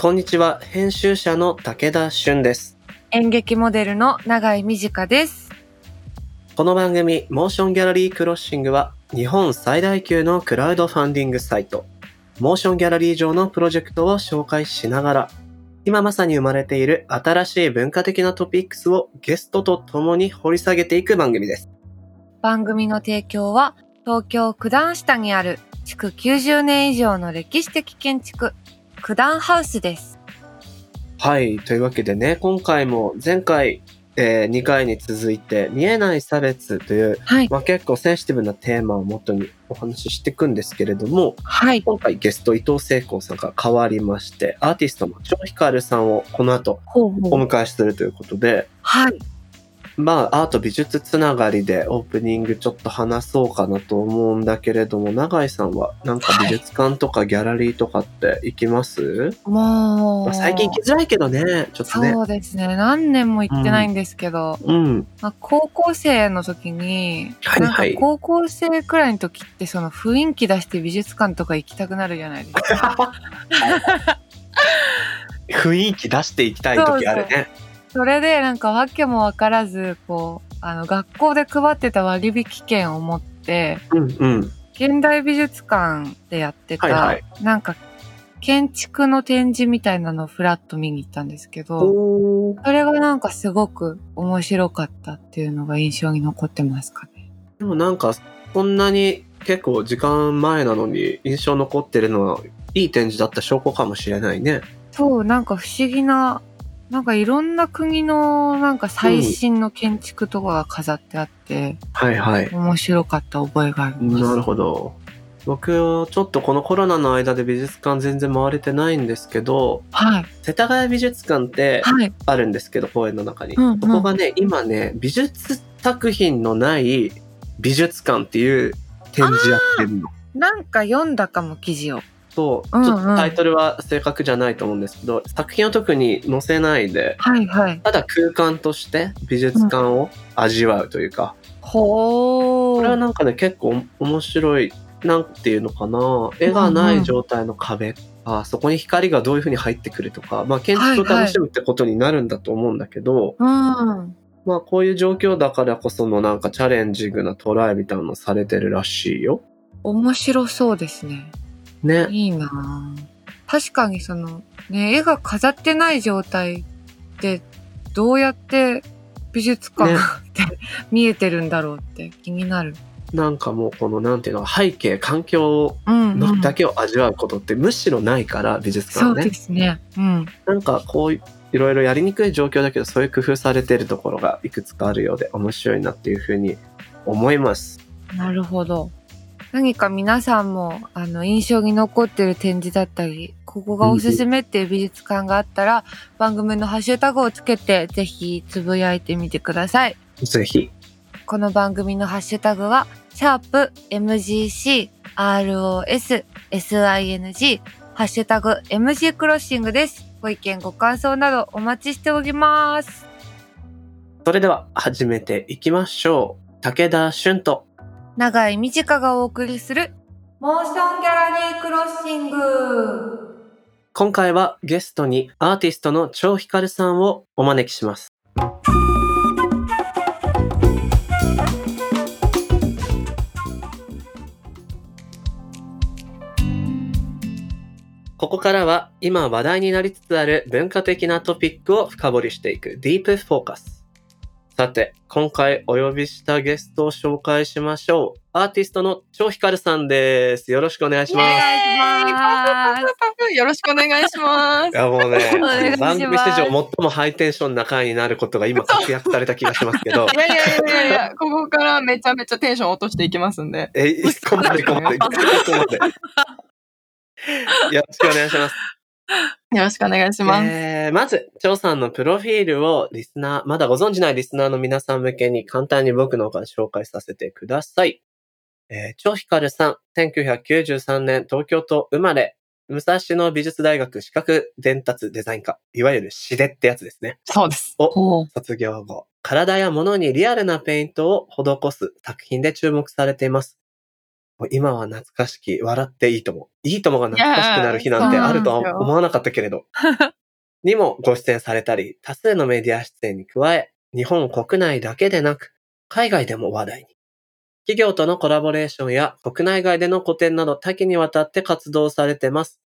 こんにちは。編集者の武田俊です。演劇モデルの永井美智香です。この番組、モーションギャラリークロッシングは、日本最大級のクラウドファンディングサイト、モーションギャラリー上のプロジェクトを紹介しながら、今まさに生まれている新しい文化的なトピックスをゲストと共に掘り下げていく番組です。番組の提供は東京九段下にある築90年以上の歴史的建築九段ハウスです。はい。というわけでね、今回も前回、え2回に続いて、見えない差別という、はい。まあ、結構センシティブなテーマをもとにお話ししていくんですけれども、はい。今回ゲスト伊藤聖子さんが変わりまして、アーティストの超ヒカルさんをこの後お迎えするということで、はい。まあアート美術つながりでオープニングちょっと話そうかなと思うんだけれども、永井さんはなんか美術館とかギャラリーとかって行きます、もう。まあ最近行きづらいけどね、ちょっとね。そうですね。何年も行ってないんですけど、うん。まあ、高校生の時に、はいはいなんか高校生くらいの時ってその雰囲気出して美術館とか行きたくなるじゃないですか。雰囲気出していきたい時あるね。それでなんか訳もわからず、こう、あの、学校で配ってた割引券を持って、うんうん。現代美術館でやってた、はいはいなんか、建築の展示みたいなのをフラッと見に行ったんですけど、それがなんかすごく面白かったっていうのが印象に残ってますかね。でもなんか、そんなに結構時間前なのに印象残ってるのは、いい展示だった証拠かもしれないね。そう、なんか不思議な、なんかいろんな国のなんか最新の建築とかが飾ってあって、はいはい。面白かった覚えがあります。なるほど。僕、ちょっとこのコロナの間で美術館全然回れてないんですけど、はい。世田谷美術館ってはい。あるんですけど、公園の中に。うんうんそこがね、今ね、美術作品のない美術館っていう展示やってるの。なんか読んだかも記事を。そう、うんうんちょっとタイトルは正確じゃないと思うんですけど、作品を特に載せないで、はいはい。ただ空間として美術館を味わうというか、ほー。これはなんかね、結構面白い、なんていうのかな、絵がない状態の壁あそこに光がどういう風に入ってくるとか、まあ建築を楽しむってことになるんだと思うんだけど、うん。まあこういう状況だからこそのなんかチャレンジングなトライみたいなのされてるらしいよ。面白そうですね。ね。いいなぁ確かにその、ね、絵が飾ってない状態で、どうやって美術館ねって 見えてるんだろうって気になる。なんかもうこのなんていうの、背景、環境。のだけを味わうことってむしろないから、美術そう館はね。ですね。うん。なんかこういいろいろやりにくい状況だけど、そういう工夫されてるところがいくつかあるようで面白いなっていうふうに思います。なるほど。何か皆さんも、あの、印象に残ってる展示だったり、ここがおすすめっていう美術館があったら、番組のハッシュタグをつけて、ぜひつぶやいてみてください。ぜひ。この番組のハッシュタグは、シャープ MGC ROS SING ハッシュタグ MG クロッシングです。ご意見ご感想などお待ちしております。それでは始めていきましょう。武田俊と。長井美智香がお送りするモーションギャラリークロッシング。今回はゲストにアーティストの超ヒカルさんをお招きします。ここからは今話題になりつつある文化的なトピックを深掘りしていくディープフォーカス。さて、今回お呼びしたゲストを紹介しましょう。アーティストの超ヒカルさんです。よろしくお願いします。よろしくお願いしますい。やもうねす、番組史上最もハイテンションな回になることが今確約された気がしますけど い、やいやいやいや、ここからめちゃめちゃテンション落としていきますんで。え、一個まで、一個まで、一個まで？よろしくお願いします。よろしくお願いします。えー、まず、張さんのプロフィールをリスナー、まだご存知ないリスナーの皆さん向けに簡単に僕の方から紹介させてください。えー、張ヒカルさん、1993年東京都生まれ、武蔵野美術大学視覚伝達デザイン科、いわゆるシデってやつですね。そうです。を。卒業後、体や物にリアルなペイントを施す作品で注目されています。もう今は懐かしき、笑っていいとも。いいともが懐かしくなる日なんてあるとは思わなかったけれど。にもご出演されたり、多数のメディア出演に加え、日本国内だけでなく、海外でも話題に。企業とのコラボレーションや国内外での個展など多岐にわたって活動されてます。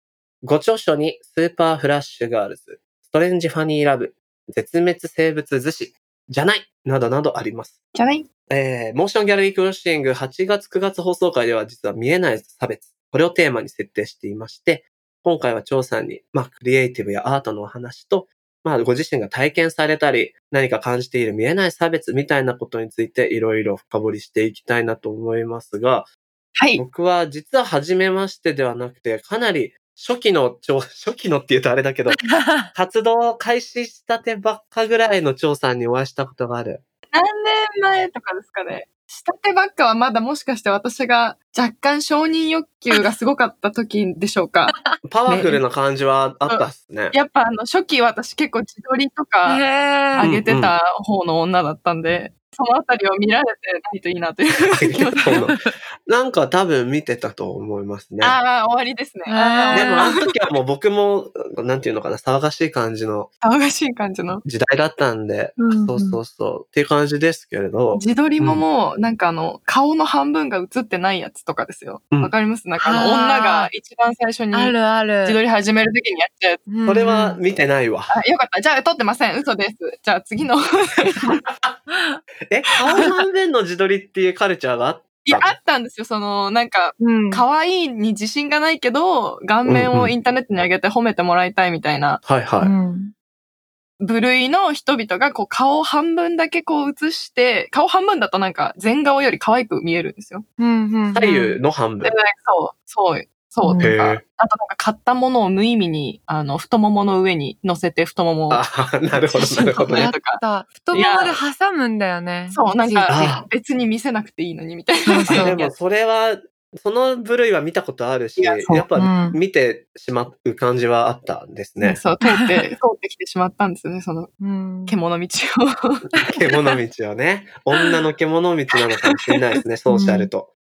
ご著書にスーパーフラッシュガールズ、ストレンジファニーラブ、絶滅生物図誌、じゃないなどなどあります。じゃないえー、モーションギャラリークロッシング8月9月放送会では実は見えない差別、これをテーマに設定していまして、今回はチョーさんに、まあ、クリエイティブやアートのお話と、まあ、ご自身が体験されたり、何か感じている見えない差別みたいなことについていろいろ深掘りしていきたいなと思いますが、はい。僕は実は初めましてではなくて、かなり初期の張、初期のって言うとあれだけど、活動を開始したてばっかぐらいの張さんにお会いしたことがある。何年前とかですかね。下手ばっかはまだもしかして私が若干承認欲求がすごかった時でしょうか。パワフルな感じはあったっすね。やっぱあの初期私結構自撮りとか上げてた方の女だったんで、そのあたりを見られてないといいなという気持ちで。なんか多分見てたと思いますね。ああ、終わりですね。でもあーの時はもう僕も、なんていうのかな、騒がしい感じの騒がしい感じの。時代だったんで、うんそうそうそう、っていう感じですけれど、自撮りももう、なんかあの、顔の半分が映ってないやつとかですよ。うんわかります？なんかあの、女が一番最初にあるある。自撮り始める時にやっちゃうそれは見てないわ。あ、よかった。じゃあ撮ってません。嘘です。じゃあ次の。え、顔半分の自撮りっていうカルチャーがあっいや、あったんですよ。その、なんか、うん。可愛いに自信がないけど、顔面をインターネットに上げて褒めてもらいたいみたいなはいはい。うん部類の人々がこう顔を半分だけこう映して、顔半分だとなんか全顔より可愛く見えるんですよ。うんうん左右の半分で、。そう、そう、そう、とへか、あーとなんか買ったものを無意味に、あの、太ももの上に乗せて太ももをあなるほど、なるほどねやっ。た。太ももで挟むんだよね。そう、なんか別に見せなくていいのにみたいな。でもそれは、その部類は見たことあるし、やいやっぱうん見てしまう感じはあったんですね。そう、通って、通ってきてしまったんですよね、そのうん獣道を。獣道をね。女の獣道なのかもしれないですね、ソーシャルと。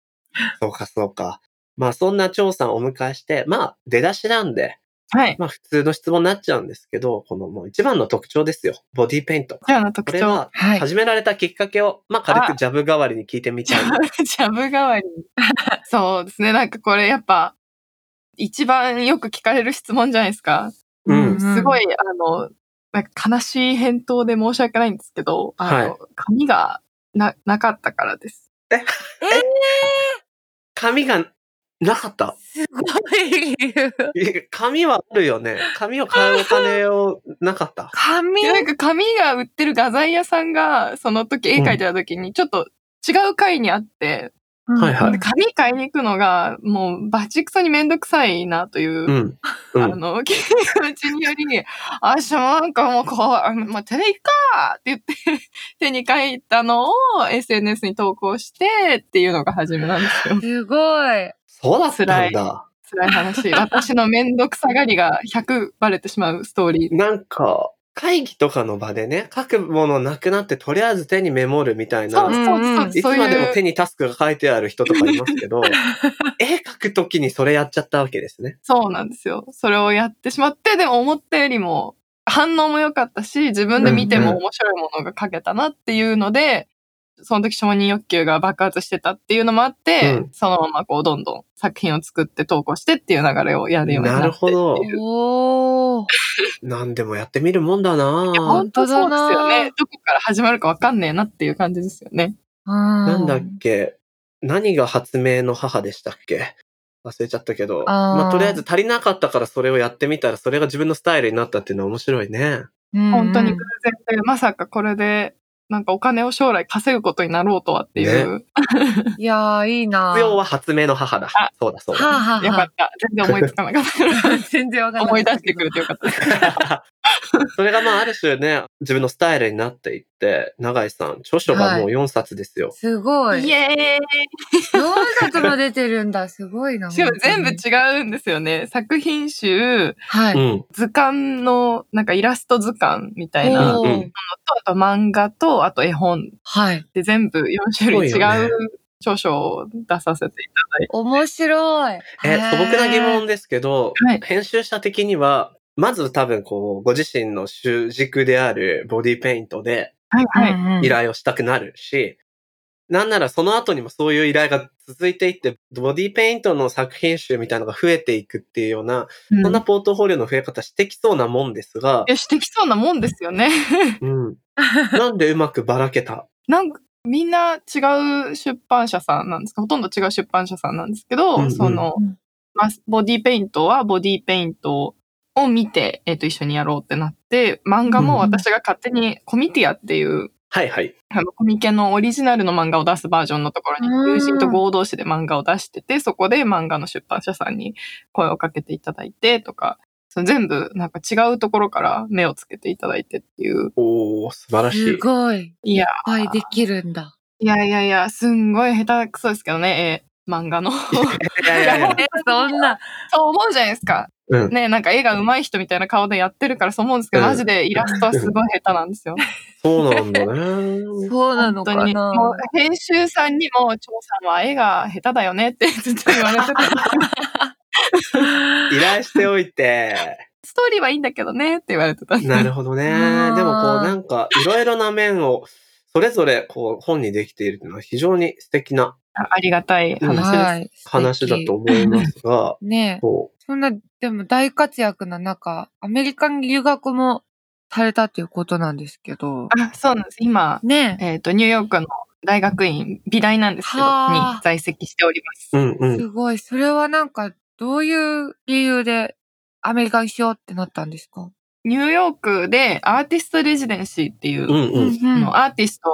そうか、そうか。まあそんな張さんをお迎えして、まあ出だしなんで、はい。まあ普通の質問になっちゃうんですけど、このもう一番の特徴ですよ。ボディペイント。じゃあのこ特徴。れははい。始められたきっかけを、まあ軽くジャブ代わりに聞いてみジたいな。ャブ、ジャブ代わりに。そうですね。なんかこれやっぱ、一番よく聞かれる質問じゃないですか。うんすごい、あの、なんか悲しい返答で申し訳ないんですけど、あの、はい髪がな、なかったからです。髪 がなかった？すごい理由。え髪はあるよね。髪を買うお金をなかった？髪でなんか髪が売ってる画材屋さんが、その時絵描いてた時に、ちょっと違う階にあって、はいはいで髪買いに行くのが、もうバチクソにめんどくさいなという、うん。うん。あの、気持ちにより、あ、しもなんかもうこう、あまあ、手でいいかって言って、手に書いたのを SNS に投稿してっていうのが初めなんですよ。すごい。そうだったんだ。辛い話。私のめんどくさがりが100バレてしまうストーリー。なんか、会議とかの場でね、書くものなくなってとりあえず手にメモるみたいなそう、そうそう、いつまでも手にタスクが書いてある人とかいますけど、絵描くときにそれやっちゃったわけですね。そうなんですよ。それをやってしまって、でも思ったよりも反応も良かったし、自分で見ても面白いものが書けたなっていうので、その時承認欲求が爆発してたっていうのもあって、うんそのままこうどんどん作品を作って投稿してっていう流れをやるようになってなるほどおー。なんでもやってみるもんだな本当そうですよね。などこから始まるかわかんねえなっていう感じですよね。ななんだっけ？何が発明の母でしたっけ？忘れちゃったけど。あーまあ、とりあえず足りなかったからそれをやってみたら、それが自分のスタイルになったっていうのは面白いね。本当に偶然で、まさかこれで、なんかお金を将来稼ぐことになろうとはっていう。いやー、いいな必要は発明の母だあ。そうだそうはだ。あ、はあはよかった。全然思いつかなかった。あ、全然わかんない。思い出してくれてよかった。それがまあある種ね、自分のスタイルになっていって、永井さん、著書がもう4冊ですよ。すごい。イエーイ4冊も出てるんだ。すごいな。しかも全部違うんですよね。作品集、はい。うん。図鑑の、なんかイラスト図鑑みたいなのと、あと漫画と、あと絵本はい。で全部4種類違う著書を出させていただいて。面白い。え、素朴な疑問ですけど、はい編集者的には、まず多分こう、ご自身の主軸であるボディペイントで依頼をしたくなるし、なんならその後にもそういう依頼が続いていって、ボディペイントの作品集みたいなのが増えていくっていうような、うん。そんなポートフォリオの増え方してきそうなもんですがい、や、してきそうなもんですよね。うん。なんでうまくばらけた？なんか、みんな違う出版社さんなんですか？ほとんど違う出版社さんなんですけど、うんうん。その、うんまあ、ボディペイントはボディペイントを見て、えっ、と、一緒にやろうってなって、漫画も私が勝手にコミティアっていう、はいはい。あの、コミケのオリジナルの漫画を出すバージョンのところに、うん友人と合同誌で漫画を出してて、そこで漫画の出版社さんに声をかけていただいてとか、その全部なんか違うところから目をつけていただいてっていう。おー、素晴らしすい。ごい。いっいや、ぱいできるんだ。いやいやいや、すんごい下手くそですけどね、えー漫画の。いやいやいや。え、そんな。そう思うじゃないですか。うん。ね、なんか絵が上手い人みたいな顔でやってるからそう思うんですけど、うんマジでイラストはすごい下手なんですよ。そうなんだね。そうなの本当に。かなもう編集さんにも、張さんは絵が下手だよねってずっと言われてて、依頼しておいて、ストーリーはいいんだけどねって言われてたんで。なるほどね。でもこうなんか、いろいろな面を、それぞれこう本にできているというのは非常に素敵なあありがたい話です。はい。話だと思いますが、ねえ。そそんな、でも大活躍な中、アメリカに留学もされたっていうことなんですけど。あ、そうなんです。今、ねえ。えっ、と、ニューヨークの大学院、美大なんですけど、はあに在籍しております。う。うんうん。すごい。それはなんか、どういう理由でアメリカにしようってなったんですか？ニューヨークでアーティストレジデンシーっていう、うんうん。アーティスト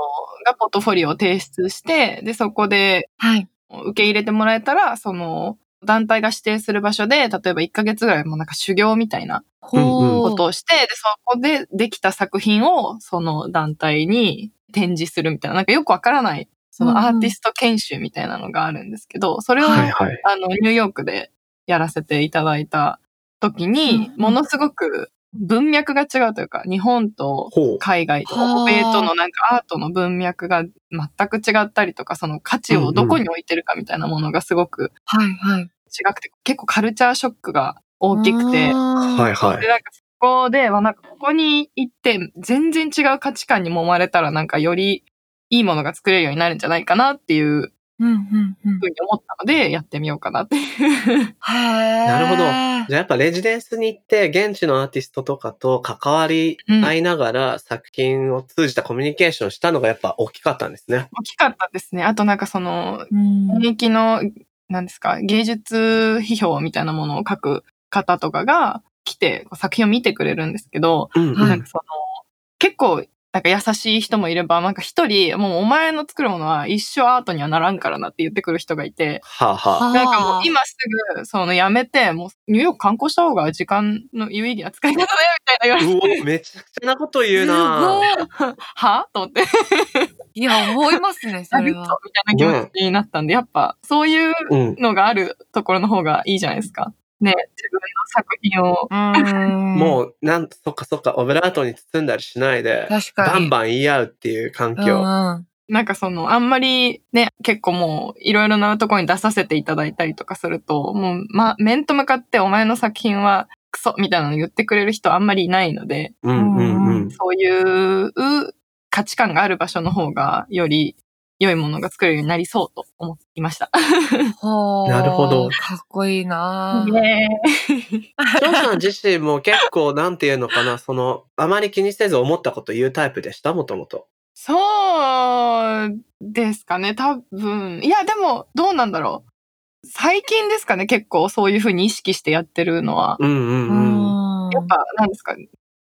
がポートフォリオを提出して、で、そこではい。受け入れてもらえたら、その、団体が指定する場所で、例えば1ヶ月ぐらいもうなんか修行みたいな。ことをして、で、そこでできた作品を、その団体に展示するみたいな、なんかよくわからない、そのアーティスト研修みたいなのがあるんですけど、それを、はいはい。あの、ニューヨークでやらせていただいた時に、うんものすごく文脈が違うというか、日本と。海外とはあ欧米とのなんかアートの文脈が全く違ったりとか、その価値をどこに置いてるかみたいなものがすごくはいはい。違くて、結構カルチャーショックが大きくて、ははいはいで、。なんかそこで、まあなんかここに行って全然違う価値観に揉まれたらなんかよりいいものが作れるようになるんじゃないかなっていううんうんうんふうに思ったので、やってみようかなっていう。なるほどじゃあやっぱレジデンスに行って、現地のアーティストとかと関わり合いながら作品を通じたコミュニケーションしたのがやっぱ大きかったんですね。大きかったですね。あとなんかその、うん。現役の、なんですか、芸術批評みたいなものを書く方とかが来て、作品を見てくれるんですけど、うんうん。はいなんかその、結構、なんか優しい人もいれば、なんか一人、もうお前の作るものは一生アートにはならんからなって言ってくる人がいて、はあはあ。なんかもう今すぐ、そのやめて、もうニューヨーク観光した方が時間の有意義な使い方だよみたいな言われて、うお、めちゃくちゃなこと言うなすごい。はと思って、いや、思いますね、それは。みたいな気持ちになったんで、やっぱそういううん。のがあるところの方がいいじゃないですか。ね、自分の作品を。うん。もう、なん、そっかそっか、オブラートに包んだりしないで、確かに。バンバン言い合うっていう環うん境。うん。なんかその、あんまりね、結構もう、いろいろなところに出させていただいたりとかすると、もう、ま、面と向かってお前の作品はクソみたいなの言ってくれる人あんまりいないので、うんうんうん。そういう価値観がある場所の方が、より良いものが作れるようになりそうと思いました。なるほどかっこいいなぁね翔さん自身も結構、なんていうのかな、その、あまり気にせず思ったこと言うタイプでした？もともと。そうですかね、多分。いや、でも、どうなんだろう。最近ですかね、結構そういうふうに意識してやってるのは。うんうんうん。うんやっぱ、なんですか、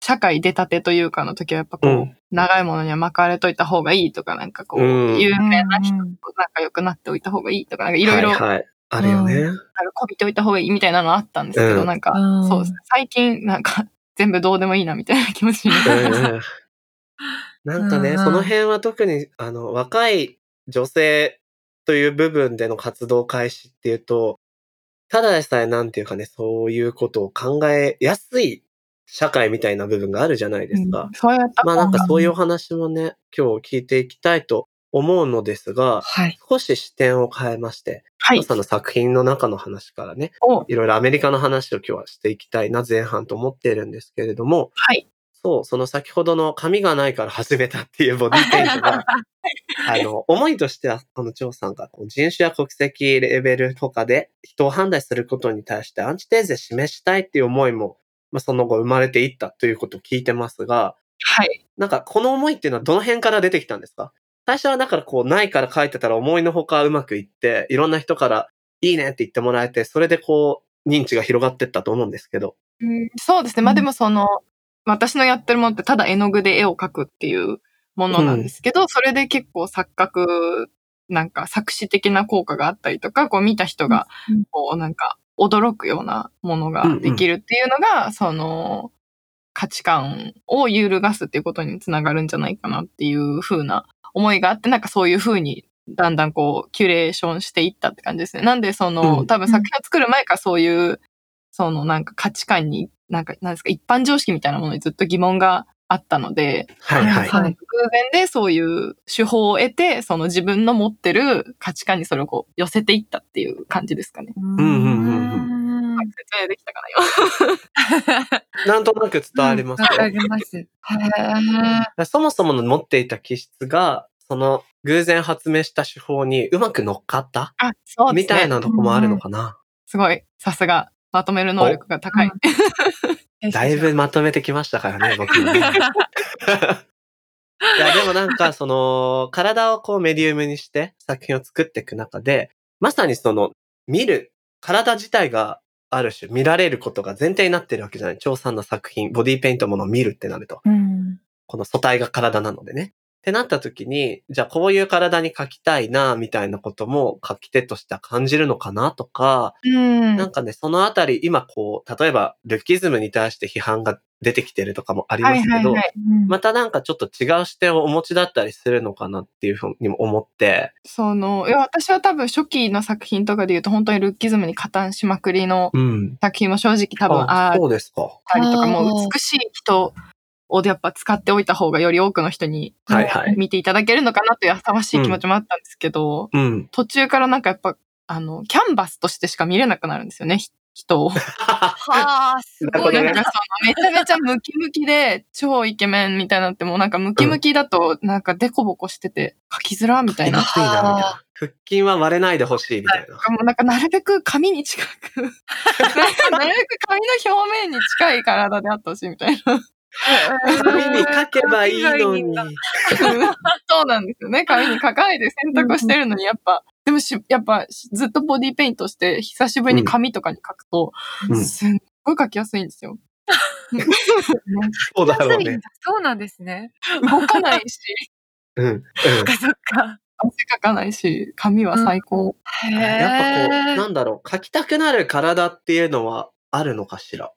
社会出たてというかの時は、やっぱこう、うん長いものには巻かれといた方がいいとか、なんかこう、うん有名な人うんと仲良くなっておいた方がいいとか、なんかいろいろ、はいはい。あるよね。なんかこびておいた方がいいみたいなのあったんですけど、うんなんか、うんそうですね。最近、なんか、全部どうでもいいなみたいな気持ちになってます。うんうんなんかね、その辺は特に、あの、若い女性という部分での活動開始っていうと、ただでさえなんていうかね、そういうことを考えやすい社会みたいな部分があるじゃないですか。うんそうやったまあなんかそういうお話もね、今日聞いていきたいと思うのですが、はい。少し視点を変えまして、はい張さんの作品の中の話からね、おいろいろアメリカの話を今日はしていきたいな前半と思っているんですけれども、はい。そう、その先ほどの髪がないから始めたっていうボディペイントが、あの、思いとしては、この張さんが人種や国籍レベルとかで人を判断することに対してアンチテーゼ示したいっていう思いも、まあ、その後生まれていったということを聞いてますが、はい。なんかこの思いっていうのはどの辺から出てきたんですか？最初はだからこうないから書いてたら思いのほかうまくいって、いろんな人からいいねって言ってもらえて、それでこう認知が広がってったと思うんですけど。うんそうですね。まあでもその、私のやってるものってただ絵の具で絵を描くっていうものなんですけど、それで結構錯覚、なんか作詞的な効果があったりとか、こう見た人がうん、こうなんか驚くようなものができるっていうのが、その価値観を揺るがすっていうことにつながるんじゃないかなっていう風な思いがあって、なんかそういう風にだんだんこうキュレーションしていったって感じですね。なんでその、うん多分作品を作る前からそういうそのなんか価値観に、なんか、なんですか、一般常識みたいなものにずっと疑問があったので、はいはい。はい偶然でそういう手法を得て、その自分の持ってる価値観にそれをこう寄せていったっていう感じですかね。うんうんうんん説明できたかな、今。なんとなく伝わりますよ。わかります。そもそもの持っていた気質が、その偶然発明した手法にうまく乗っかった？あ、そね。みたいなとこもあるのかな。すごい、さすが、まとめる能力が高い。だいぶまとめてきましたからね、僕もね。いや、でもなんか、その、体をこうメディウムにして作品を作っていく中で、まさにその、見る、体自体がある種見られることが前提になってるわけじゃない。張さんの作品、ボディペイントものを見るってなると。うんこの素体が体なのでね。ってなった時に、じゃあこういう体に描きたいな、みたいなことも書き手としては感じるのかなとか、うん。なんかね、そのあたり、今こう、例えば、ルッキズムに対して批判が出てきてるとかもありますけど、またなんかちょっと違う視点をお持ちだったりするのかなっていうふうにも思って、その、いや、私は多分初期の作品とかで言うと本当にルッキズムに加担しまくりのうん。作品も正直多分あ、あっそうですか。たりとか、あーもう美しい人をやっぱ使っておいた方がより多くの人に。見ていただけるのかなという浅ましい気持ちもあったんですけど、うん。途中からなんかやっぱ、あの、キャンバスとしてしか見れなくなるんですよね、ひ人を。はあ、すごいなんかそのめちゃめちゃムキムキで超イケメンみたいになってもうなんかムキムキだとなんかデコボコしてて書きづらみたいな。きついな、みたいな。腹筋は割れないでほしい、みたいな。もうなんかなるべく髪に近く、なるべく髪の表面に近い体であってほしいみたいな。髪に書けばいいのに。そうなんですよね。髪に書かないで選択してるのにやっぱ、でもし、やっぱずっとボディペイントして久しぶりに髪とかに書くと、うんすんごい書きやすいんですよ。そうだろうね。そうなんですね。動かないし、うん。うん。そっかそっか。汗かかないし、髪は最高。へやっぱこう、え。なんだろう、書きたくなる体っていうのはあるのかしら？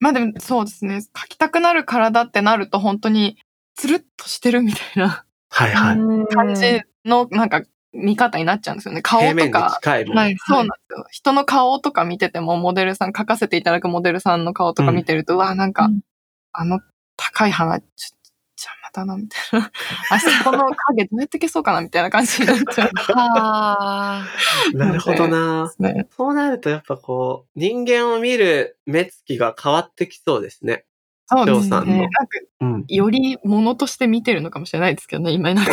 まあでもそうですね。書きたくなる体ってなると本当につるっとしてるみたいなはいはい。感じのなんか見方になっちゃうんですよね。顔とか。はい。そうなんですよ。人の顔とか見てても、モデルさん、書かせていただくモデルさんの顔とか見てると、うわ、なんか、うんあの高い鼻、ちょ邪魔だな、みたいな。あそこの影どうやって消そうかな、みたいな感じになっちゃうんではあ。なるほどな。そうなるとやっぱこう、人間を見る目つきが変わってきそうですね。そうです翔さんのね。なんか、うん。より物として見てるのかもしれないですけどね、今なんか。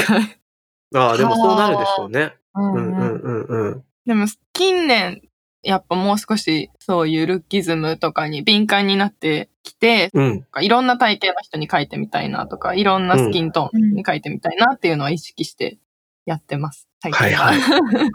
ああ、でもそうなるでしょうね。うんうんうんうんうん。でも近年、やっぱもう少しそういうルッキズムとかに敏感になってきて、うん。いろんな体型の人に書いてみたいなとか、いろんなスキントーンに書いてみたいなっていうのは意識してやってます。最近は。はいはいは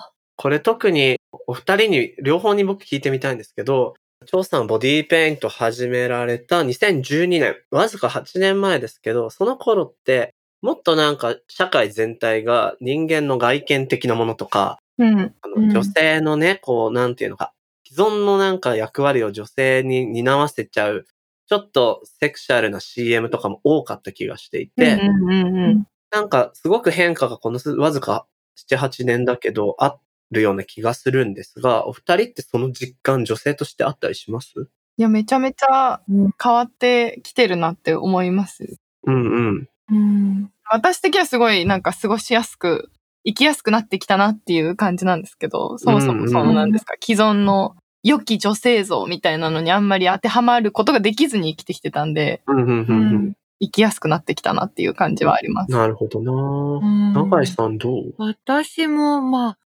あ。これ特にお二人に、両方に僕聞いてみたいんですけど、張さんボディーペイント始められた2012年、わずか8年前ですけど、その頃って、もっとなんか社会全体が人間の外見的なものとか、うん。あうんの女性のね、こう、なんていうのか、既存のなんか役割を女性に担わせちゃう、ちょっとセクシャルな CM とかも多かった気がしていて、うんうんうんなんかすごく変化がこのすわずか7、8年だけどあるような気がするんですが、お二人ってその実感女性としてあったりします？いや、めちゃめちゃうん変わってきてるなって思います。うんうん。うん。私的にはすごいなんか過ごしやすく、生きやすくなってきたなっていう感じなんですけど、そもそもそのなんですか、既存の良き女性像みたいなのにあんまり当てはまることができずに生きてきてたんで、うんうんうんうん生きやすくなってきたなっていう感じはあります。なるほどなうん永井さんどう？私も、まあ、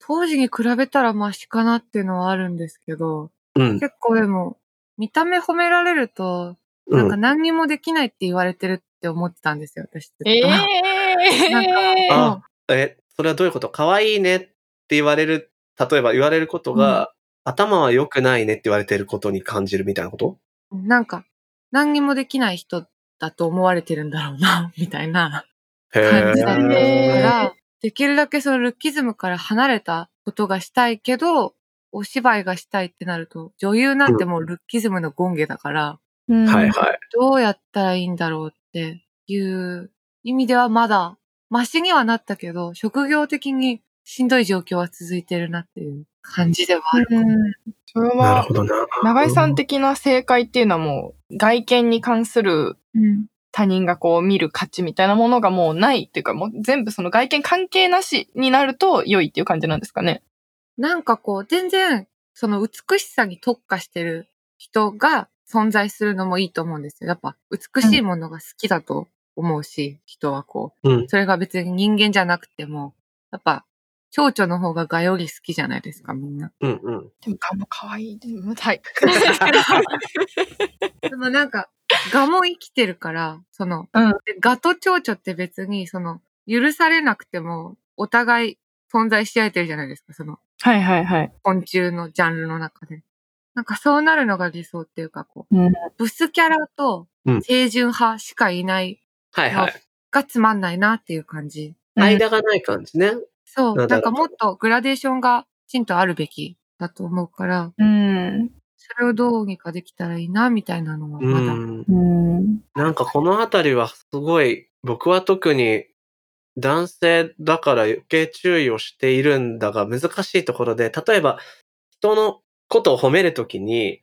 当時に比べたらマシかなっていうのはあるんですけど、うん。結構でも、見た目褒められると、なんかうん。何にもできないって言われてるって思ってたんですよ、私ずっと。ええなんー。あ、え、それはどういうこと？可愛いねって言われる、例えば言われることが、頭は良くないねって言われてることに感じるみたいなこと？なんか、何にもできない人だと思われてるんだろうな、みたいな。へ感じだったかへら、できるだけそのルッキズムから離れたことがしたいけど、お芝居がしたいってなると、女優なんてもうルッキズムの権下だから、うん。はいはい。どうやったらいいんだろうっていう意味ではまだ、マシにはなったけど、職業的にしんどい状況は続いてるなっていう感じではある。うんそれなるは、ほどな。長井さん的な正解っていうのはもう、外見に関するうん他人がこう見る価値みたいなものがもうないっていうか、もう全部その外見関係なしになると良いっていう感じなんですかね。なんかこう、全然、その美しさに特化してる人が存在するのもいいと思うんですよ。やっぱ、美しいものが好きだと思うし、人はこうんう、。それが別に人間じゃなくても、やっぱ、蝶々の方がガより好きじゃないですか、みんな。うんうん。でも、ガも可愛い。でもはい。でもなんか、ガも生きてるから、その、うんでガと蝶々って別に、その、許されなくても、お互い存在し合えてるじゃないですか、その、はいはいはい。昆虫のジャンルの中で。なんかそうなるのが理想っていうか、こう、うんブスキャラとうん清純派しかいないはいはい。がつまんないなっていう感じ。間がない感じね。そう。なんかもっとグラデーションがきちんとあるべきだと思うから、うん。それをどうにかできたらいいな、みたいなのはうまだ。ん。うん。なんかこのあたりはすごい、僕は特に男性だから余計注意をしているんだが難しいところで、例えば人のことを褒めるときに。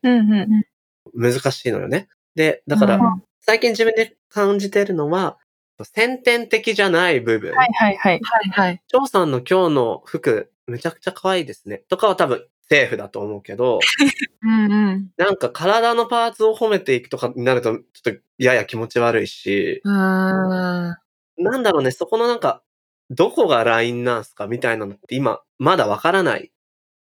難しいのよね。で、だからうん最近自分で感じてるのは、先天的じゃない部分。はいはいはい。はいはい。張さんの今日の服、めちゃくちゃ可愛いですね。とかは多分セーフだと思うけど、うんうん。なんか体のパーツを褒めていくとかになると、ちょっとやや気持ち悪いし、うーん。なんだろうね、そこのなんか、どこがラインなんすかみたいなのって今、まだわからない。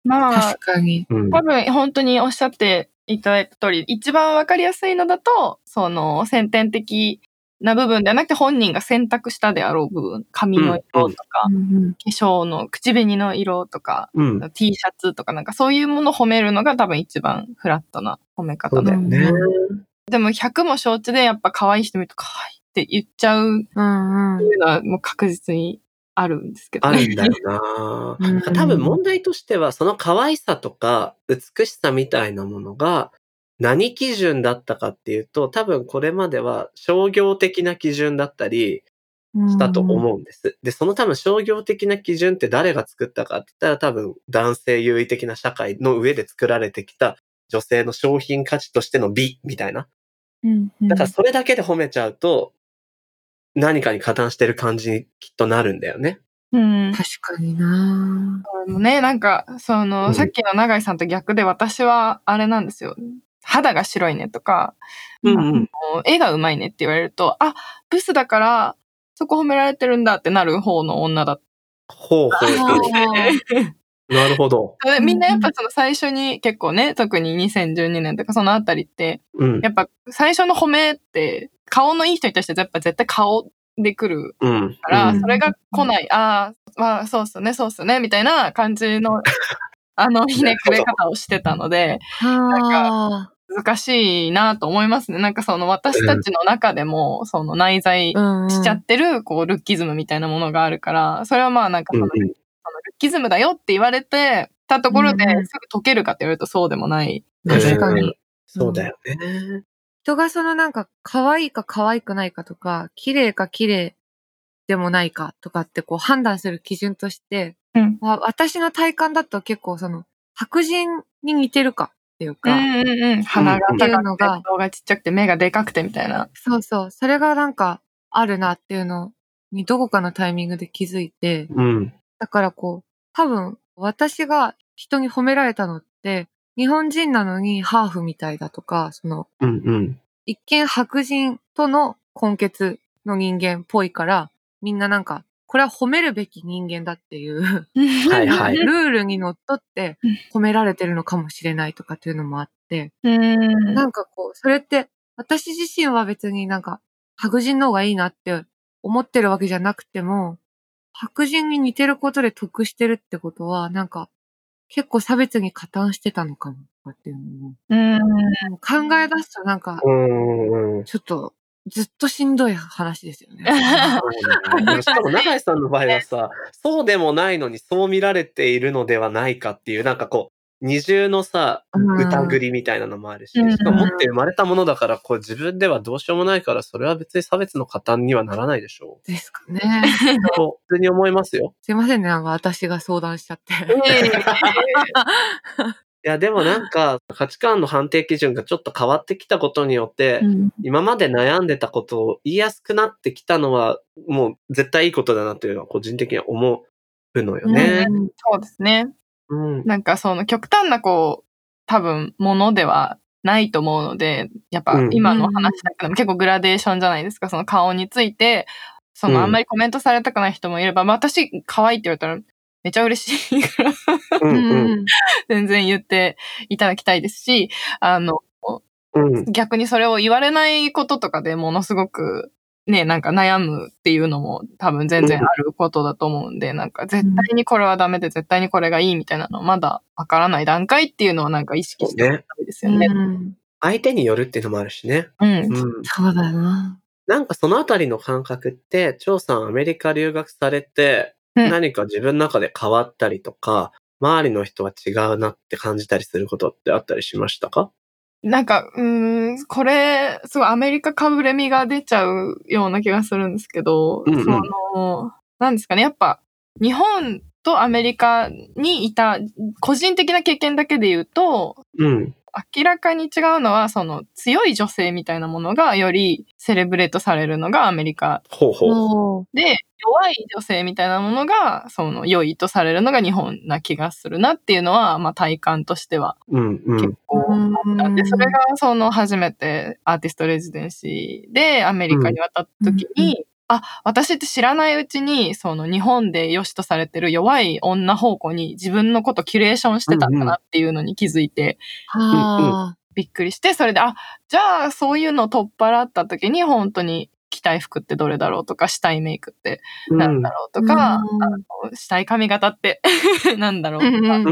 まあ確、かに。うん多分本当におっしゃっていただいた通り、一番わかりやすいのだと、その先天的な部分ではなくて本人が選択したであろう部分、髪の色とか、うん化粧の口紅の色とか、うん。T シャツとかなんかそういうものを褒めるのが多分一番フラットな褒めそ方だよね。でも100も承知でやっぱ可愛い人見ると可愛いって言っちゃうってうんうん。いうのはもう確実にあるんですけどあね。るんだよな うん多分問題としては、その可愛さとか美しさみたいなものが何基準だったかっていうと、多分これまでは商業的な基準だったりしたと思うんです。で、その多分商業的な基準って誰が作ったかって言ったら多分男性優位的な社会の上で作られてきた女性の商品価値としての美みたいな。だからそれだけで褒めちゃうと、何かに加担してる感じにきっとなるんだよね。うん。確かになあのね、なんか、その、うんさっきの永井さんと逆で私はあれなんですよ。肌が白いねとか、うんうん。もう絵が上手いねって言われると、あ、ブスだから、そこ褒められてるんだってなる方の女だっほうほうほう。なるほど。みんなやっぱその最初に結構ね、特に2012年とかそのあたりって、うん。やっぱ最初の褒めって、顔のいい人に対してやっぱ絶対顔で来るうん。から、うんそれが来ない、ああ、まあそうっすね、そうっすね、みたいな感じの、あの、ひねくれ方をしてたので、は難しいなと思いますね。なんかその私たちの中でも、その内在あ。しちゃってる、こう、ルッキズムみたいなものがあるから、それはまあなんかその、のルッキズムだよって言われてたところですぐ解けるかって言われるとそうでもない。確かにうん。そうだよね。人がそのなんか可愛いか可愛くないかとか、綺麗か綺麗でもないかとかってこう判断する基準として、うんまあ、私の体感だと結構その白人に似てるかっていううか、んうんうん。鼻がうん高くて、顔がちっちゃくて、目がでかくてみたいな。そうそう、それがなんかあるなっていうのにどこかのタイミングで気づいて、うん。だからこう、多分私が人に褒められたのって、日本人なのにハーフみたいだとか、その、うんうん。一見白人との根血の人間っぽいから、みんななんか、これは褒めるべき人間だっていう、はいはいルールにのっとってうん褒められてるのかもしれないとかっていうのもあって、うん。なんかこう、それって、私自身は別になんか、白人の方がいいなって思ってるわけじゃなくても、白人に似てることで得してるってことは、なんか、結構差別に加担してたのかも、とかっていうのも、うん。考え出すとなんか、うん。うん。ちょっと、ずっとしんどい話ですよね。しかも永井さんの場合はさ、そうでもないのにそう見られているのではないかっていう、なんかこう、二重のさ、疑りみたいなのもあるし、うんしかも持って生まれたものだから、こう自分ではどうしようもないから、それは別に差別の加担にはならないでしょですかね。う。と、普通に思いますよ。すいませんね、なんか私が相談しちゃって。いや、でもなんか、価値観の判定基準がちょっと変わってきたことによって、今まで悩んでたことを言いやすくなってきたのは、もう絶対いいことだなというのは個人的には思うのよね。うんそうですね。うん。なんかその極端なこう、多分ものではないと思うので、やっぱうん今の話だけでも結構グラデーションじゃないですか、その顔について、そうんのあんまりコメントされたくない人もいれば、まあ私可愛いって言われたらめちゃ嬉しいから。うん 全然言っていただきたいですし、あの、うん。逆にそれを言われないこととかでものすごくね、なんか悩むっていうのも多分全然あることだと思うんで、なんか絶対にこれはダメで絶対にこれがいいみたいなのまだわからない段階っていうのはなんか意識しておきたいですよね。うん相手によるっていうのもあるしね。うん。うん。そうだな。なんかそのあたりの感覚って、張さんアメリカ留学されて、うん何か自分の中で変わったりとか、周りの人は違うなって感じたりすることってあったりしましたか？なんか、うーん、これ、すごいアメリカかぶれみが出ちゃうような気がするんですけど、うんうんその、なんですかね、やっぱ、日本とアメリカにいた、個人的な経験だけで言うと、うん。明らかに違うのは、その強い女性みたいなものがよりセレブレートされるのがアメリカ。ほうほう。で、弱い女性みたいなものが、その良いとされるのが日本な気がするなっていうのは、まあ体感としては。結。構。思ったん。で、それがその初めてアーティストレジデンシーでアメリカに渡った時に、うんあ、私って知らないうちに、その日本で良しとされてる弱い女方向に自分のことキュレーションしてたんだなっていうのに気づいて、はあ。びっくりして、それで、あ、じゃあそういうのを取っ払った時に本当に着たい服ってどれだろうとか、したいメイクってなんだろうとか、うんあのしたい髪型って なんだろうとか。っ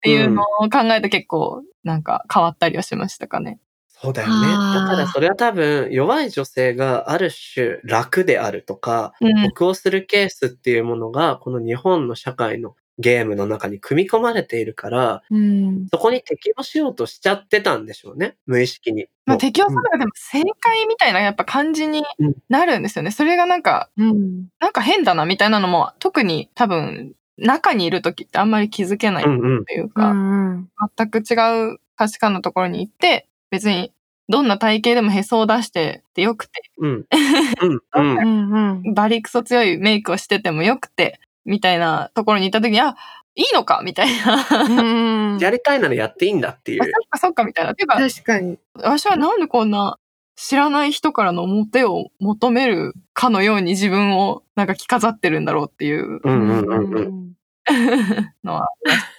ていうのを考えて結構なんか変わったりはしましたかね。そうだよね。だからそれは多分、弱い女性がある種楽であるとか、うん得をするケースっていうものが、この日本の社会のゲームの中に組み込まれているから、うん。そこに適応しようとしちゃってたんでしょうね。無意識に。まあ、適応するのがでも正解みたいなやっぱ感じになるんですよね。それがなんか、うん。なんか変だなみたいなのも特に多分中にいる時ってあんまり気づけないうんうん。うというか、ん。全く違う価値観のところに行って、別にどんな体型でもへそを出しててよくて、うん。うん。うん。バリクソ強いメイクをしててもよくて、みたいなところに行った時に、あ、いいのかみたいな。うん。やりたいならやっていいんだっていあそうっ。かそっかみたいな。ていうか、確かに。私はなんでこんな知らない人からのモテを求めるかのように自分をなんか着飾ってるんだろうっていううんうんうんうん。ん。のは。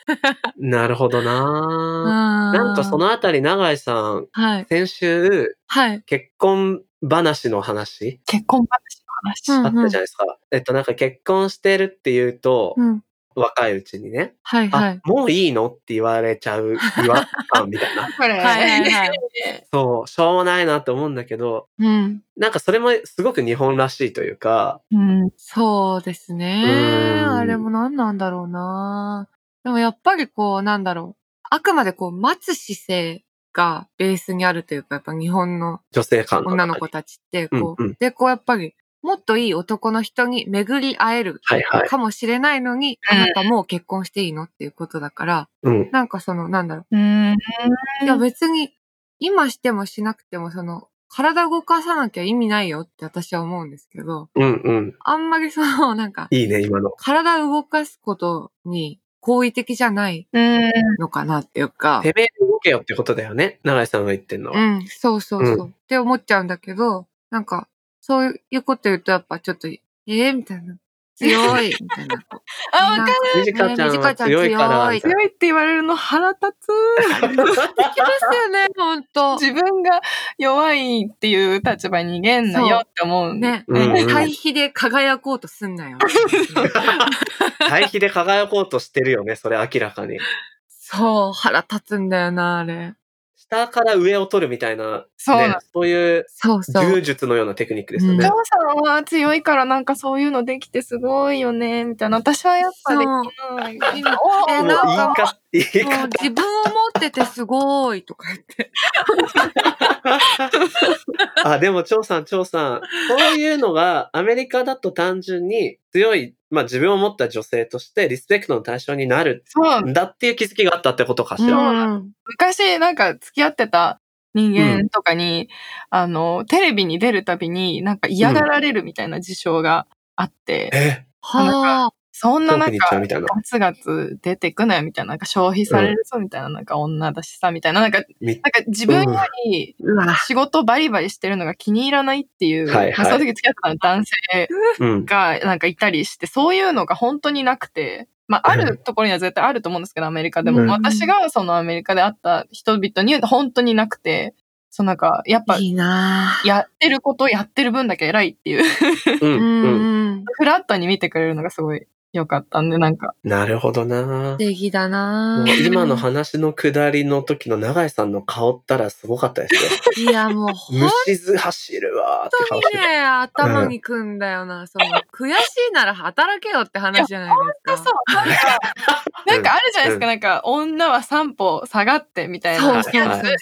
なるほどなななんかそ、のあたり、永井さん、はい。先週、はい。結婚話の話？結婚話の話。うんあったじゃないですか。えっと、なんか結婚してるっていうと、うん。若いうちにね、はいはあい。、もういいのって言われちゃう 違和感みたいな。これ、はいはいはいそう、しょうもないなって思うんだけど、うん。なんかそれもすごく日本らしいというか、うん。そうですね。うんあれも何なんだろうな。でもやっぱりこう、なんだろう。あくまでこう、待つ姿勢がベースにあるというか、やっぱ日本の女性感女の子たちって、こう、うんうんで、こうやっぱり、もっといい男の人に巡り会えるはいはい。かもしれないのに、うんあなたもう結婚していいのっていうことだから、うん。なんかその、なんだろうん。う。いや別に、今してもしなくても、その、体動かさなきゃ意味ないよって私は思うんですけど、うんうん。あんまりその、なんか、いいね、今の。体動かすことに好意的じゃないうん。のかなっていうか、てめえ動けよってことだよね。永井さんが言ってんのは。うん、そうそうそう、って思っちゃうんだけど、なんか、そういうこと言うとやっぱちょっと、えー、みたいな。強い、みたいな。あ、わかる。みじかちゃんは強い強いって言われるの腹立つ。できますよね、ほんと。自分が弱いっていう立場に逃げんなよって思う。ね、うんうん対比で輝こうとすんなよ。対比で輝こうとしてるよね、それ明らかに。そう、腹立つんだよな、あれ。下から上を取るみたいな、そうね、そういうそうそう。柔術のようなテクニックですようんねお父。さんは強いからなんかそういうのできてすごいよね、みたいな。私はやっぱできない。おえなんか言もう方。自分を持っててすごいとか言って。あ、でも、張さん、張さん、そういうのがアメリカだと単純に強い、まあ自分を持った女性としてリスペクトの対象になる。んだっていう気づきがあったってことかしら？うん昔なんか付き合ってた人間とかに、あの、テレビに出るたびになんか嫌がられるみたいな事象があって、え、はあ。そんななんか。ガツガツ出てくなよみたいな、なんか消費されるぞみたいな、なんか女だしさみたいな、なんか、みなんか自分より。仕事バリバリしてるのが気に入らないっていう、はいはいまあその時付き合ってた男性うん。がなんかいたりして、そういうのが本当になくて、まあ、あるところには絶対あると思うんですけど、アメリカでも。うん私がそのアメリカで会った人々に本当になくて、そうなんか、やっぱ、いい。やってることやってる分だけ偉いっていう、うん。ううん。ん。フラットに見てくれるのがすごい良かったんで、なんか、なるほどな素敵だなも。今の話の下りの時の永井さんの顔ったらすごかったですよ。いや、もう本虫図走るわーって顔して当にね、頭にくんだよな。その、悔しいなら働けよって話じゃないですか。そう、なんか、なんかあるじゃないですか、なんか、女は3歩下がってみたいな。そうそうそうい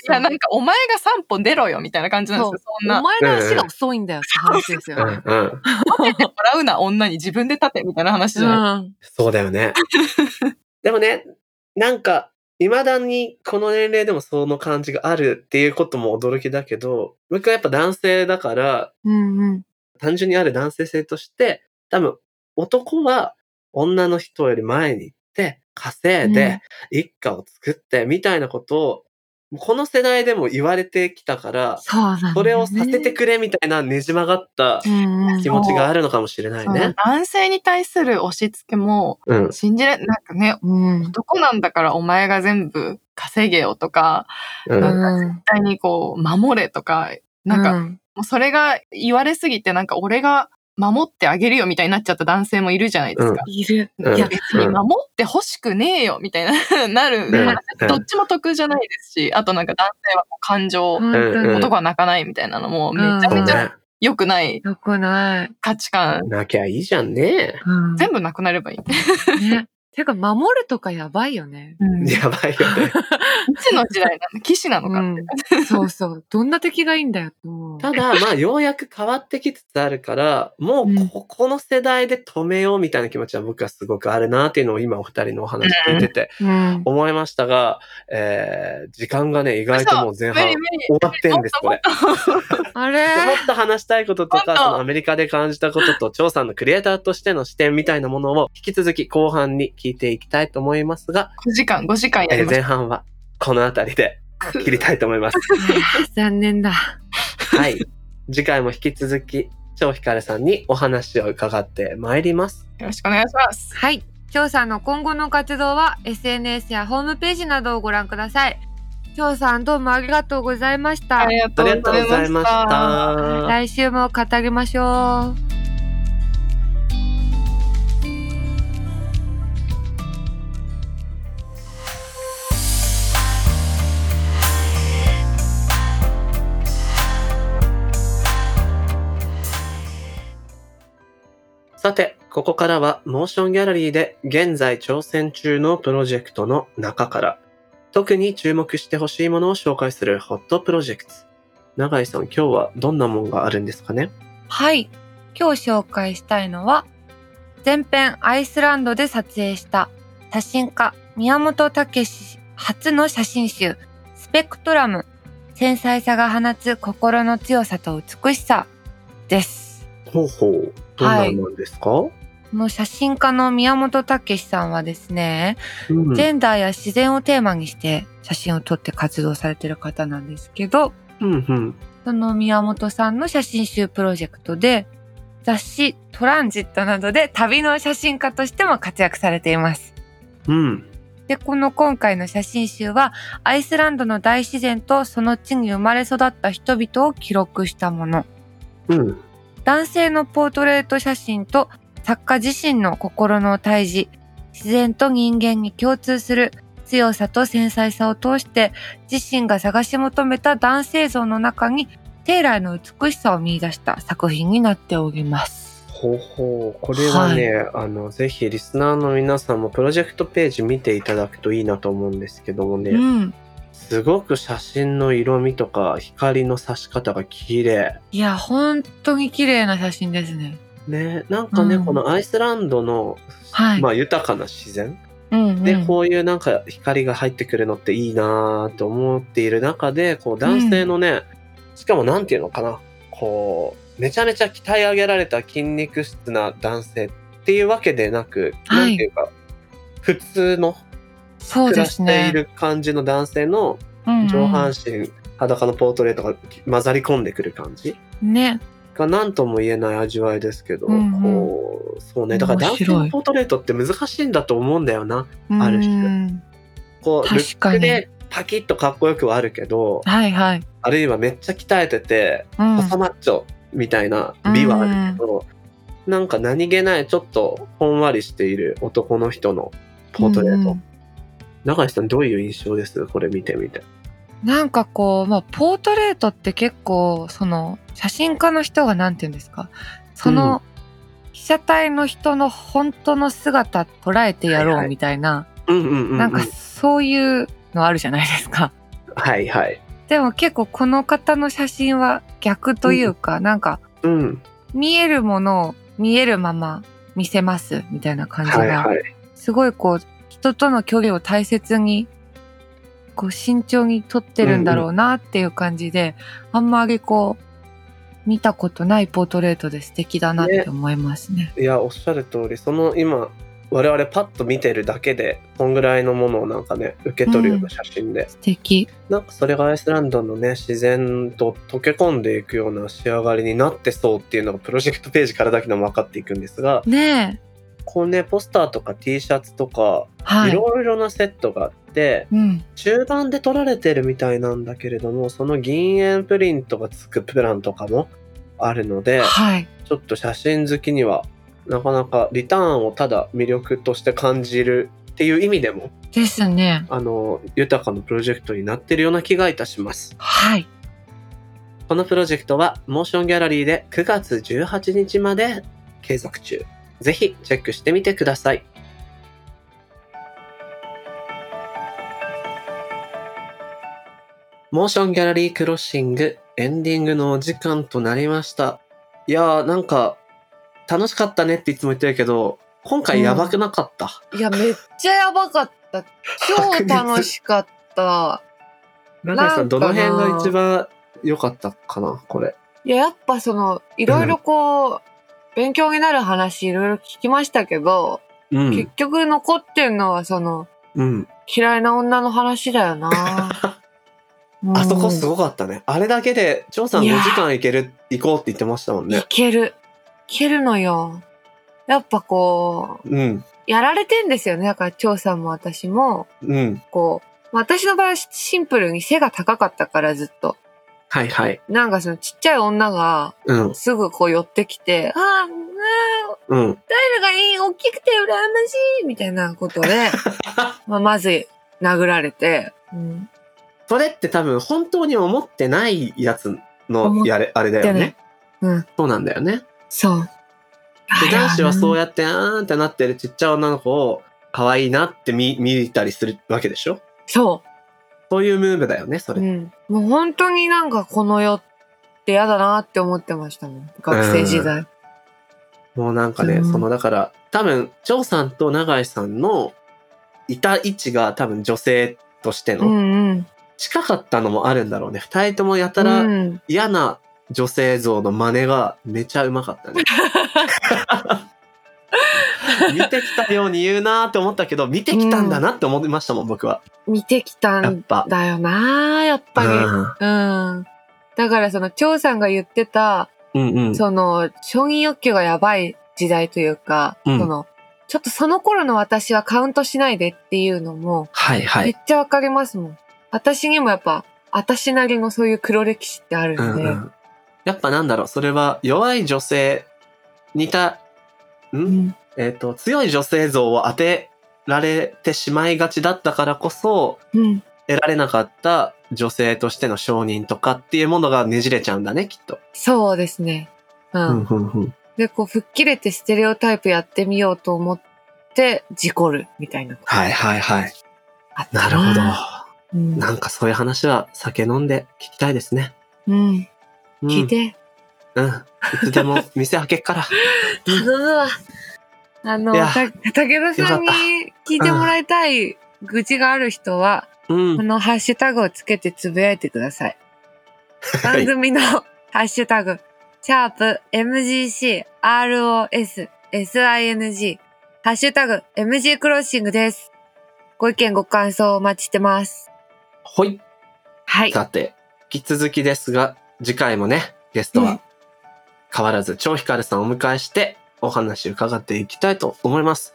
や、なんか、お前が3歩出ろよみたいな感じなんですよ、そんな。お前の足が遅いんだよって話ですよね。うんうん。もらうな女に自分で立てみたいな話じゃないうん。そうだよね。でもね、なんか、未だにこの年齢でもその感じがあるっていうことも驚きだけど、僕はやっぱ男性だから、うんうん。単純にある男性性として、多分男は女の人より前に行って、稼いで、一家を作って、みたいなことを、この世代でも言われてきたから、そうねそれをさせてくれみたいなねじ曲がったうんうん気持ちがあるのかもしれないね。男性に対する押し付けも、うん。信じれ、なんかね、うん。男なんだからお前が全部稼げよとか、うん。うん。絶対にこう、守れとか、なんか、うん、もうそれが言われすぎて、なんか俺が守ってあげるよみたいになっちゃった男性もいるじゃないですか。いる。うんいや、別に守って欲しくねえよみたいな、なる、うんどっちも得じゃないですし、あとなんか男性は感情、男は泣かないみたいなのもめちゃめちゃね。良くないよくない。価値観、なきゃいいじゃんね。うん。全部なくなればいい。ね。てか、守るとかやばいよね。うんいやばいよね。つの時代なの騎士なのかって。うん。そうそう。どんな敵がいいんだよ。ただ、まあ、ようやく変わってきつつあるから、もうこ、この世代で止めようみたいな気持ちは僕はすごくあるなっていうのを今お二人のお話聞いててうん。思いましたが、えー、時間がね、意外ともう前半終わってんです、これ。あれ？もっと話したいこととか、そのアメリカで感じたことと、張さんのクリエイターとしての視点みたいなものを引き続き後半に聞いていきたいと思いますが、5時間、5時間やえーりまし前半はこの辺りでた。切りたいと思います。残念だ。はい。次回も引き続き、張ひかるさんにお話を伺ってまいります。よろしくお願いします。はい。張さんの今後の活動は SNS やホームページなどをご覧ください。張さんどうもありがとうございました。ありがとうございました。た。来週も語りましょう。さて、ここからはモーションギャラリーで現在挑戦中のプロジェクトの中から、特に注目してほしいものを紹介するホットプロジェクト。永井さん、今日はどんなもんがあるんですかね？はい。今日紹介したいのは、前編アイスランドで撮影した写真家宮本武史初の写真集スペクトラム繊細さが放つ心の強さと美しさです。ほうほう。どんなんなんですか、この写真家の宮本武さんはですね、うんジェンダーや自然をテーマにして写真を撮って活動されてる方なんですけど、うんうん。その宮本さんの写真集プロジェクトで、雑誌トランジットなどで旅の写真家としても活躍されています。うん。で、この今回の写真集は、アイスランドの大自然とその地に生まれ育った人々を記録したもの。うん。男性のポートレート写真と作家自身の心の対峙、自然と人間に共通する強さと繊細さを通して自身が探し求めた男性像の中に生来の美しさを見出した作品になっております。ほうほう。これはね、あの、ぜひリスナーの皆さんもプロジェクトページ見ていただくといいなと思うんですけどもね、うん。すごく写真の色味とか光の差し方が綺麗。いや、本当に綺麗な写真ですね。ね、なんかね、うんこのアイスランドの、はい。まあ豊かな自然うん、うん。で、こういうなんか光が入ってくるのっていいなと思っている中で、こう男性のね、しかもなんていうのかな、こう、めちゃめちゃ鍛え上げられた筋肉質な男性っていうわけでなく、はいなんていうか、普通の暮らしてい。る感じの男性のうんうん上半身、裸のポートレートが混ざり込んでくる感じね。が何とも言えない味わいですけど、うんうんこう、そうね、だから男性のポートレートって難しいんだと思うんだよな。ある種うんこう、ル確かにックでパキッとかっこよくはあるけど、はいはい。あるいはめっちゃ鍛えてて、うん。細マッチョみたいな美はあるけど、なんか何気ないちょっとほんわりしている男の人のポートレート。うん永井さんどういう印象です？これ見てみて。なんかこう、まあ、ポートレートって結構、その、写真家の人がなんて言うんですか、その、被写体の人の本当の姿捉えてやろうみたいな。なんかそういうのあるじゃないですか。はいはい。でも結構この方の写真は逆というか、なんかうん。見えるものを見えるまま見せますみたいな感じが、はいはい。すごいこう人との距離を大切にこう慎重に撮ってるんだろうなっていう感じで、あんまりこう見たことないポートレートで素敵だなって思いますね。いや、おっしゃる通り、その今、我々パッと見てるだけで、こんぐらいのものをなんかね、受け取るような写真で、素敵。なんかそれがアイスランドのね、自然と溶け込んでいくような仕上がりになってそうっていうのがプロジェクトページからだけでも分かっていくんですが、ねえ。こうね、ポスターとか T シャツとか、はいい。ろいろなセットがあって、うん。中盤で撮られてるみたいなんだけれども、その銀塩プリントがつくプランとかもあるので、はい。ちょっと写真好きには、なかなかリターンをただ魅力として感じるっていう意味でも、ですね。あの、豊かなプロジェクトになってるような気がいたします。はい。このプロジェクトは、モーションギャラリーで9月18日まで継続中。ぜひチェックしてみてください。モーションギャラリークロッシングエンディングのお時間となりました。いやーなんか楽しかったねっていつも言ってるけど、今回やばくなかった？いや、めっちゃやばかった。超楽しかった。中井さん、どの辺が一番良かったかなこれ。いや、やっぱその、いろいろこう、勉強になる話いろいろ聞きましたけど、うん結。局残ってるのはその、うん。嫌いな女の話だよな。あそこすごごかったね。あれだけで、張さん5いや時間行ける、行こうって言ってましたもんいね。ける。いけるのよ。やっぱこう、うん。やられてんですよね。だから、張さんも私も、うん。こう、私の場合はシンプルに背が高かったからずっと。はいはい。なんかそのちっちゃい女がうん。すぐこう寄ってきて、ああ、ああ、うん。誰がいい大きくて羨ましいみたいなことで、まあ、まず殴られて、うん、それって多分本当に思ってないやつのやれ、あれだよでね。うん、そうなんだよね。そう。で男子はそうややって、あーんってなってるちっちゃい女の子を可愛いなって見、見たりするわけでしょ？そそういうムーブだよね、そう。うれ。ん。もう本当になんかこの世って嫌だなって思ってましたもん。学生時代。もうなんかね、うんそのだから、多分、張さんと永井さんのいた位置が多分女性としての、うんうん。近かったのもあるんだろうね。二人ともやたうらん。嫌な女性像の真似がめちゃうまかったね。見てきたように言うなーって思ったけど、見てきたんだなって思いましたもん、僕は。見てきたん。だよなやっぱり。うん。だからその、張さんが言ってた、うんうんうん。その、承認欲求がやばい時代というか、うんその、ちょっとその頃の私はカウントしないでっていうのも、はいはい。めっちゃわかりますもん。私にもやっぱ、私なりのそういう黒歴史ってあるんで、うんうん。やっぱなんだろう、それは弱い女性にた、んうん？えっ、と、強い女性像を当てられてしまいがちだったからこそ、うん。得られなかった女性としての承認とかっていうものがねじれちゃうんだね、きっと。そうですね。うん。うんうんで、こう、吹っ切れてステレオタイプやってみようと思って、事故る、みたいな。はいはいはい。なるほど。うん。なんかそういう話は酒飲んで聞きたいですね。うん。うん、聞いて。うん。いつでも店開けっから。頼むわ。あの、武田さんに聞いてもらいたい愚痴がある人は、うんこ。のハッシュタグをつけてつぶやいてください。はい番組のハッシュタグ、シャープ MGC ROS SING、ハッシュタグ MG クロッシングです。ご意見ご感想お待ちしてます。ほい。はい。さて、引き続きですが、次回もね、ゲストは変わらず超ヒカルさんをお迎えしてお話伺っていきたいと思います。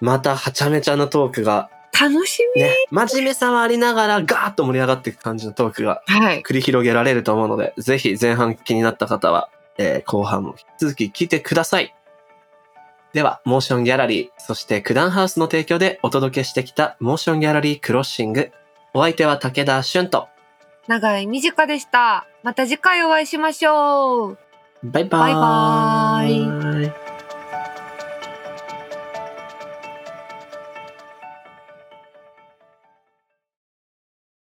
またはちゃめちゃなトークが楽しみ。ね、真面目さはありながらガーッと盛り上がっていく感じのトークがはい。繰り広げられると思うので、ぜひ前半気になった方は、えー後半も引き続き聞いてください。では、モーションギャラリー、そして九段ハウスの提供でお届けしてきたモーションギャラリークロッシング。お相手は武田俊と、長井短でした。また次回お会いしましょう。バイバイ。バイバイ。